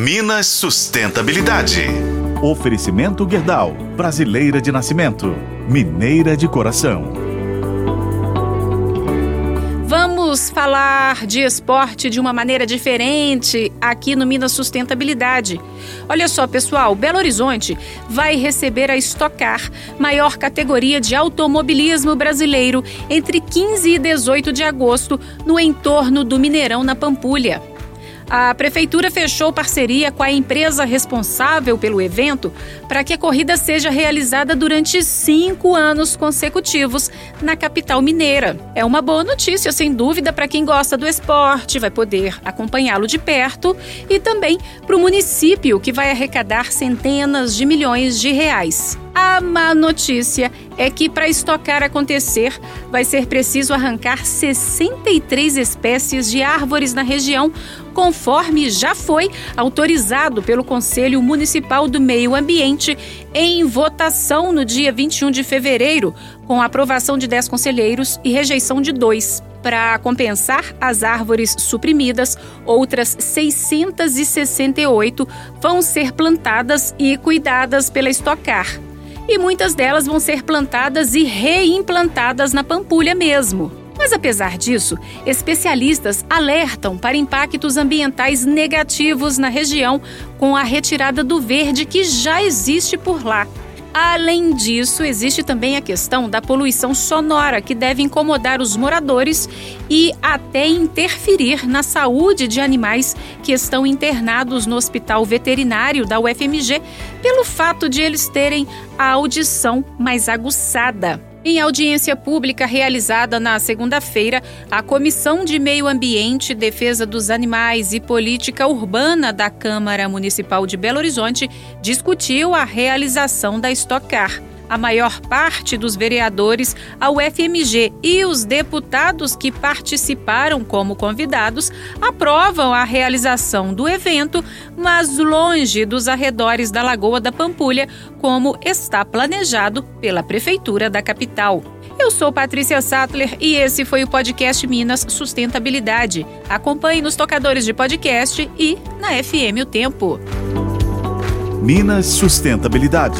Minas Sustentabilidade. Oferecimento Guerdal, brasileira de nascimento, mineira de coração. Vamos falar de esporte de uma maneira diferente aqui no Minas Sustentabilidade. Olha só, pessoal, Belo Horizonte vai receber a Stock Car, maior categoria de automobilismo brasileiro, entre 15 e 18 de agosto, no entorno do Mineirão, na Pampulha. A prefeitura fechou parceria com a empresa responsável pelo evento para que a corrida seja realizada durante cinco anos consecutivos na capital mineira. É uma boa notícia, sem dúvida, para quem gosta do esporte, vai poder acompanhá-lo de perto e também para o município, que vai arrecadar centenas de milhões de reais. A má notícia é que para estocar acontecer, vai ser preciso arrancar 63 espécies de árvores na região, conforme já foi autorizado pelo Conselho Municipal do Meio Ambiente em votação no dia 21 de fevereiro, com aprovação de 10 conselheiros e rejeição de dois. Para compensar as árvores suprimidas, outras 668 vão ser plantadas e cuidadas pela Estocar e muitas delas vão ser plantadas e reimplantadas na Pampulha mesmo. Mas apesar disso, especialistas alertam para impactos ambientais negativos na região com a retirada do verde que já existe por lá. Além disso, existe também a questão da poluição sonora, que deve incomodar os moradores e até interferir na saúde de animais que estão internados no hospital veterinário da UFMG, pelo fato de eles terem a audição mais aguçada. Em audiência pública realizada na segunda-feira, a Comissão de Meio Ambiente, Defesa dos Animais e Política Urbana da Câmara Municipal de Belo Horizonte discutiu a realização da Stock Car a maior parte dos vereadores, a UFMG e os deputados que participaram como convidados aprovam a realização do evento, mas longe dos arredores da Lagoa da Pampulha, como está planejado pela Prefeitura da capital. Eu sou Patrícia Sattler e esse foi o podcast Minas Sustentabilidade. Acompanhe nos tocadores de podcast e na FM O Tempo. Minas Sustentabilidade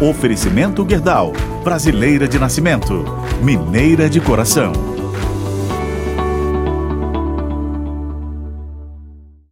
Oferecimento Guerdal, brasileira de nascimento, mineira de coração.